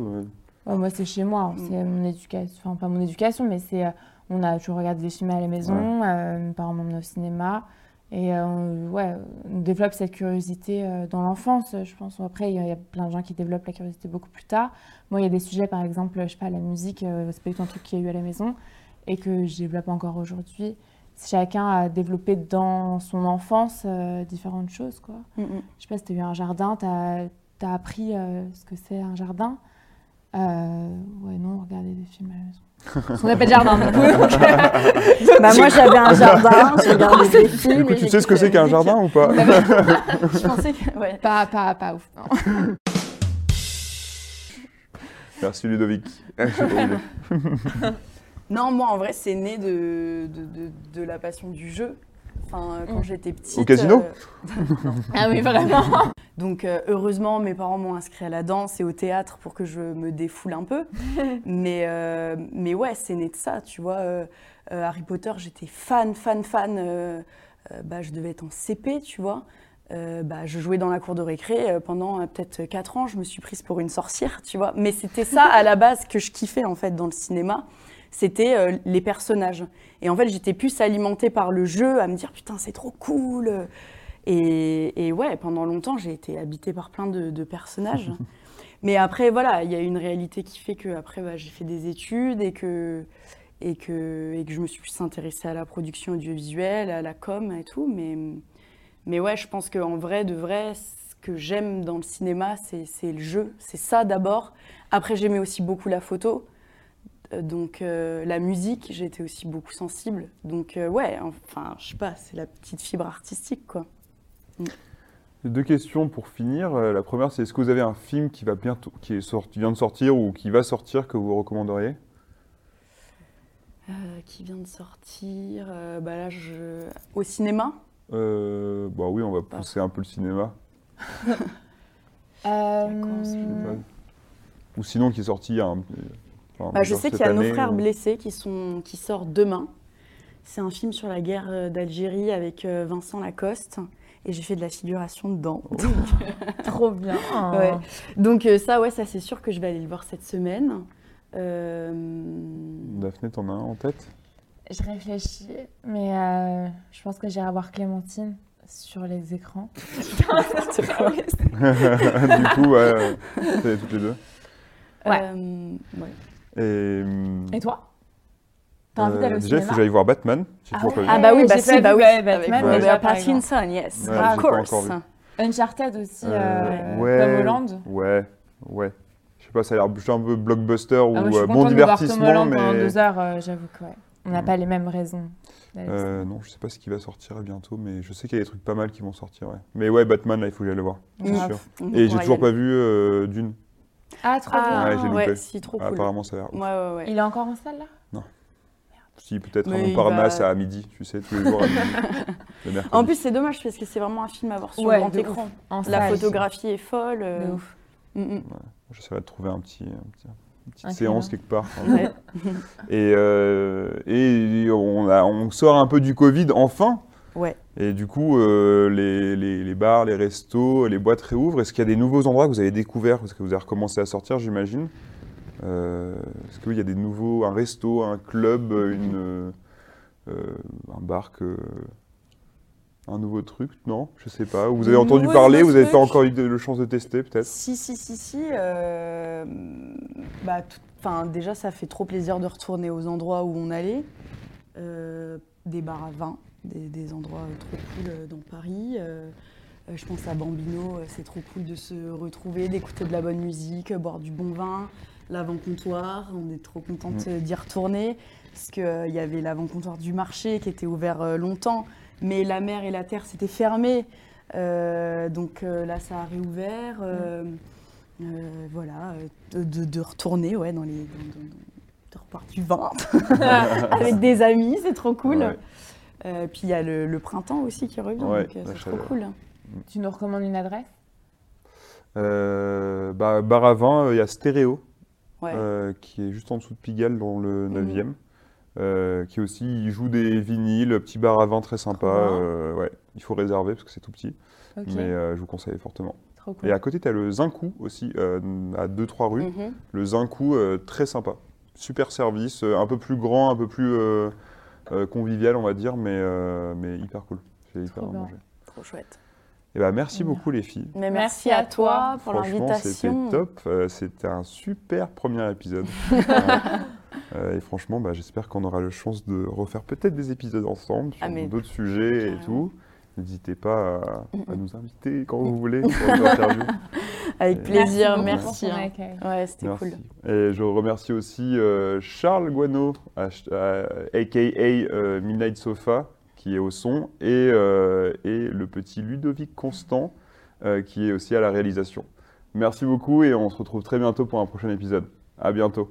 Speaker 3: moi, c'est chez moi, hein. C'est mon éducation, enfin pas mon éducation, mais c'est, euh, on a toujours regardé des films à la maison, euh, mes parents m'emmenaient au cinéma, et euh, on, ouais, on développe cette curiosité euh, dans l'enfance, je pense. Après, il y, a- il y a plein de gens qui développent la curiosité beaucoup plus tard. Moi, il y a des sujets, par exemple, je sais pas, la musique, euh, c'est pas du tout un truc qu'il y a eu à la maison, et que je développe encore aujourd'hui. Chacun a développé dans son enfance euh, différentes choses, quoi.
Speaker 2: mm, mm.
Speaker 3: Je sais pas si tu as eu un jardin, tu as, appris euh, ce que c'est un jardin. Euh, ouais, non, regarder des films à la maison. Pas de jardin donc, euh,
Speaker 2: Bah, moi, j'avais un jardin, je regardais des films.
Speaker 1: Du coup, tu sais ce que c'est qu'un jardin ou pas
Speaker 2: Je pensais que. Ouais.
Speaker 3: pas, pas, pas ouf. non.
Speaker 1: Merci Ludovic.
Speaker 2: Non, moi, en vrai, c'est né de, de, de, de la passion du jeu. Enfin, euh, quand
Speaker 3: Mm.
Speaker 2: j'étais petite.
Speaker 1: Au casino
Speaker 2: euh,
Speaker 3: Ah oui, vraiment.
Speaker 2: Donc, euh, heureusement, mes parents m'ont inscrit à la danse et au théâtre pour que je me défoule un peu. mais, euh, mais ouais, c'est né de ça, tu vois. euh, euh, Harry Potter, j'étais fan, fan, fan. euh, euh, bah, je devais être en CP, tu vois. Euh, bah, je jouais dans la cour de récré euh, pendant euh, peut-être 4 ans. Je me suis prise pour une sorcière, tu vois. Mais c'était ça, à la base, que je kiffais, en fait, dans le cinéma. C'était euh, les personnages. Et en fait, j'étais plus alimentée par le jeu, à me dire, putain, c'est trop cool. et, et ouais, pendant longtemps, j'ai été habitée par plein de, de personnages. Mais après, voilà, il y a une réalité qui fait que après, bah, j'ai fait des études et que, et, que, et que je me suis plus intéressée à la production audiovisuelle, à la com et tout. Mais, mais ouais, je pense qu'en vrai, de vrai, ce que j'aime dans le cinéma, c'est le jeu. C'est ça d'abord. Après, j'aimais aussi beaucoup la photo. Euh, Donc euh, la musique, j'ai été aussi beaucoup sensible. Donc euh, ouais, enfin, je sais pas, c'est la petite fibre artistique, quoi.
Speaker 1: Deux questions pour finir. La première, c'est est-ce que vous avez un film qui va bientôt, qui est sorti, qui vient de sortir ou qui va sortir que vous recommanderiez?
Speaker 2: Euh, qui vient de sortir, euh, bah là, je... au cinéma?
Speaker 1: euh, Bah oui, on va pousser un peu le cinéma.
Speaker 3: Euh.
Speaker 1: Ou sinon qui est sorti il y a un. Enfin,
Speaker 2: Bah, je sais qu'il y a Nos frères
Speaker 1: ou-
Speaker 2: blessés qui, sont... qui sort demain. C'est un film sur la guerre euh, d'Algérie avec euh, Vincent Lacoste. Et j'ai fait de la figuration dedans.
Speaker 3: trop bien.
Speaker 2: Ouais. Donc euh, ça, ouais, ça c'est sûr que je vais aller le voir cette semaine. Euh,
Speaker 1: Daphné, t'en as un en tête?
Speaker 3: Je réfléchis, mais euh, je pense que j'irai voir Clémentine sur les écrans.
Speaker 2: quoi?
Speaker 1: Du coup, ouais, euh, c'est toutes les deux.
Speaker 3: Ouais.
Speaker 2: Euh, ouais.
Speaker 1: Et,
Speaker 3: Et toi? T'as envie
Speaker 1: euh,
Speaker 3: d'aller au
Speaker 1: déjà, il faut
Speaker 3: cinéma?
Speaker 1: que j'aille voir Batman. J'ai
Speaker 3: Ah
Speaker 1: toujours pas
Speaker 3: ouais.
Speaker 1: vu.
Speaker 2: Ah bah oui,
Speaker 3: j'ai
Speaker 2: bah
Speaker 3: pas
Speaker 2: si,
Speaker 3: vu,
Speaker 2: bah oui.
Speaker 3: Batman,
Speaker 2: Avec
Speaker 1: mais
Speaker 2: Robert
Speaker 3: j'ai pas
Speaker 2: Pattinson, yes,
Speaker 1: Ouais,
Speaker 2: of
Speaker 1: j'ai pas
Speaker 2: course.
Speaker 1: encore vu.
Speaker 3: Uncharted aussi,
Speaker 1: Euh,
Speaker 3: euh,
Speaker 1: ouais.
Speaker 3: Tom Holland.
Speaker 1: Ouais, ouais. Je sais pas, ça a l'air juste un peu blockbuster ou
Speaker 3: Ah, moi, je suis
Speaker 1: euh,
Speaker 3: contente
Speaker 1: bon
Speaker 3: de voir Tom
Speaker 1: divertissement,
Speaker 3: Holland pendant
Speaker 1: mais.
Speaker 3: deux heures, euh, j'avoue que ouais. On n'a
Speaker 1: Mm.
Speaker 3: pas les mêmes raisons. d'aller au
Speaker 1: Euh, non, je sais pas ce qui va sortir bientôt, mais je sais qu'il y a des trucs pas mal qui vont sortir. Ouais. Mais ouais, Batman, là, il faut que j'aille le voir. C'est sûr.
Speaker 2: On
Speaker 1: Et j'ai
Speaker 2: y
Speaker 1: toujours
Speaker 2: aller.
Speaker 1: pas vu euh, Dune.
Speaker 3: Ah, trop
Speaker 2: Ah,
Speaker 1: Ouais, j'ai
Speaker 2: ouais, si, trop
Speaker 1: Ah,
Speaker 2: cool.
Speaker 1: apparemment, ça a l'air.
Speaker 2: Ouais, ouais, ouais.
Speaker 3: bien. Il est encore en salle là?
Speaker 1: Si, peut-être à Montparnasse
Speaker 2: va-
Speaker 1: à midi, tu sais, tous les jours à midi.
Speaker 2: En plus, c'est dommage parce que c'est vraiment un film à voir sur
Speaker 3: Ouais,
Speaker 2: grand écran.
Speaker 3: En
Speaker 2: La
Speaker 3: salle.
Speaker 2: photographie est folle. euh,
Speaker 3: De ouf.
Speaker 2: mm, mm.
Speaker 1: J'essaierai de trouver un petit, un petit- une petite séance quelque part.
Speaker 2: Ouais.
Speaker 1: Et, euh, et on, a- on sort un peu du Covid enfin.
Speaker 2: Ouais.
Speaker 1: Et du coup, euh, les, les- les bars, les restos, les boîtes réouvrent. Est-ce qu'il y a des nouveaux endroits que vous avez découverts Parce que vous avez recommencé à sortir, j'imagine. Euh, Est-ce qu'il y a des nouveaux, un resto, un club, une, euh, un bar que. Un nouveau truc? Non Je sais pas. Vous avez entendu parler, vous n'avez pas encore eu le chance de tester peut-être?
Speaker 2: Si, si, si, si. bah, tout- déjà, ça fait trop plaisir de retourner aux endroits où on allait. Des bars à vin, des, des endroits euh, trop cool euh, dans Paris. Euh, je pense à Bambino, c'est trop cool de se retrouver, d'écouter de la bonne musique, boire du bon vin, l'avant-comptoir. On est trop contente euh, d'y retourner parce qu'il y avait l'avant-comptoir du marché qui était ouvert longtemps, mais la mer et la terre s'étaient fermées. Euh, donc euh, là, ça a réouvert. euh, euh, voilà, de, de retourner ouais, dans les. Dans, dans- de repartir du vin avec des amis, c'est trop cool.
Speaker 1: Ouais.
Speaker 2: Euh, puis il y a le, le printemps aussi qui revient,
Speaker 1: Ouais,
Speaker 2: donc euh, c'est trop
Speaker 1: chaleur.
Speaker 2: cool.
Speaker 3: Tu nous recommandes une adresse?
Speaker 1: Euh, bah, bar à vin, il y a Stéréo,
Speaker 2: Ouais.
Speaker 1: euh, qui est juste en dessous de Pigalle dans le
Speaker 2: Mhm.
Speaker 1: 9e. euh, qui aussi il joue des vinyles, petit bar à vin très sympa. Euh, ouais, il faut réserver parce que c'est tout petit, mais euh, je vous conseille fortement.
Speaker 3: trop cool.
Speaker 1: Et à côté, tu as le Zincou aussi, euh, à 2-3 rues.
Speaker 2: Mhm.
Speaker 1: Le Zincou, euh, très sympa. Super service, un peu plus grand, un peu plus euh, convivial, on va dire, mais, euh, mais hyper cool. J'ai hyper bien mangé.
Speaker 2: Trop chouette.
Speaker 1: Et bah, merci
Speaker 3: Bien.
Speaker 1: beaucoup les filles.
Speaker 2: Mais
Speaker 3: Merci
Speaker 2: merci,
Speaker 3: à
Speaker 2: toi pour
Speaker 1: Franchement, c'était
Speaker 2: l'invitation.
Speaker 1: top. Euh, c'était un super premier épisode. Euh, et franchement, bah, j'espère qu'on aura la chance de refaire peut-être des épisodes ensemble sur
Speaker 2: Ah,
Speaker 1: d'autres sujets et tout. N'hésitez pas à, à nous inviter quand vous voulez pour des interviews.
Speaker 2: Avec
Speaker 1: Et-
Speaker 2: plaisir, merci. hein.
Speaker 3: accueil.
Speaker 2: Ouais, c'était
Speaker 1: Merci.
Speaker 2: cool.
Speaker 1: Et je remercie aussi euh, Charles Guano, ach- euh, aka euh, Midnight Sofa, qui est au son, et, euh, et le petit Ludovic Constant, euh, qui est aussi à la réalisation. Merci beaucoup et on se retrouve très bientôt pour un prochain épisode. À bientôt.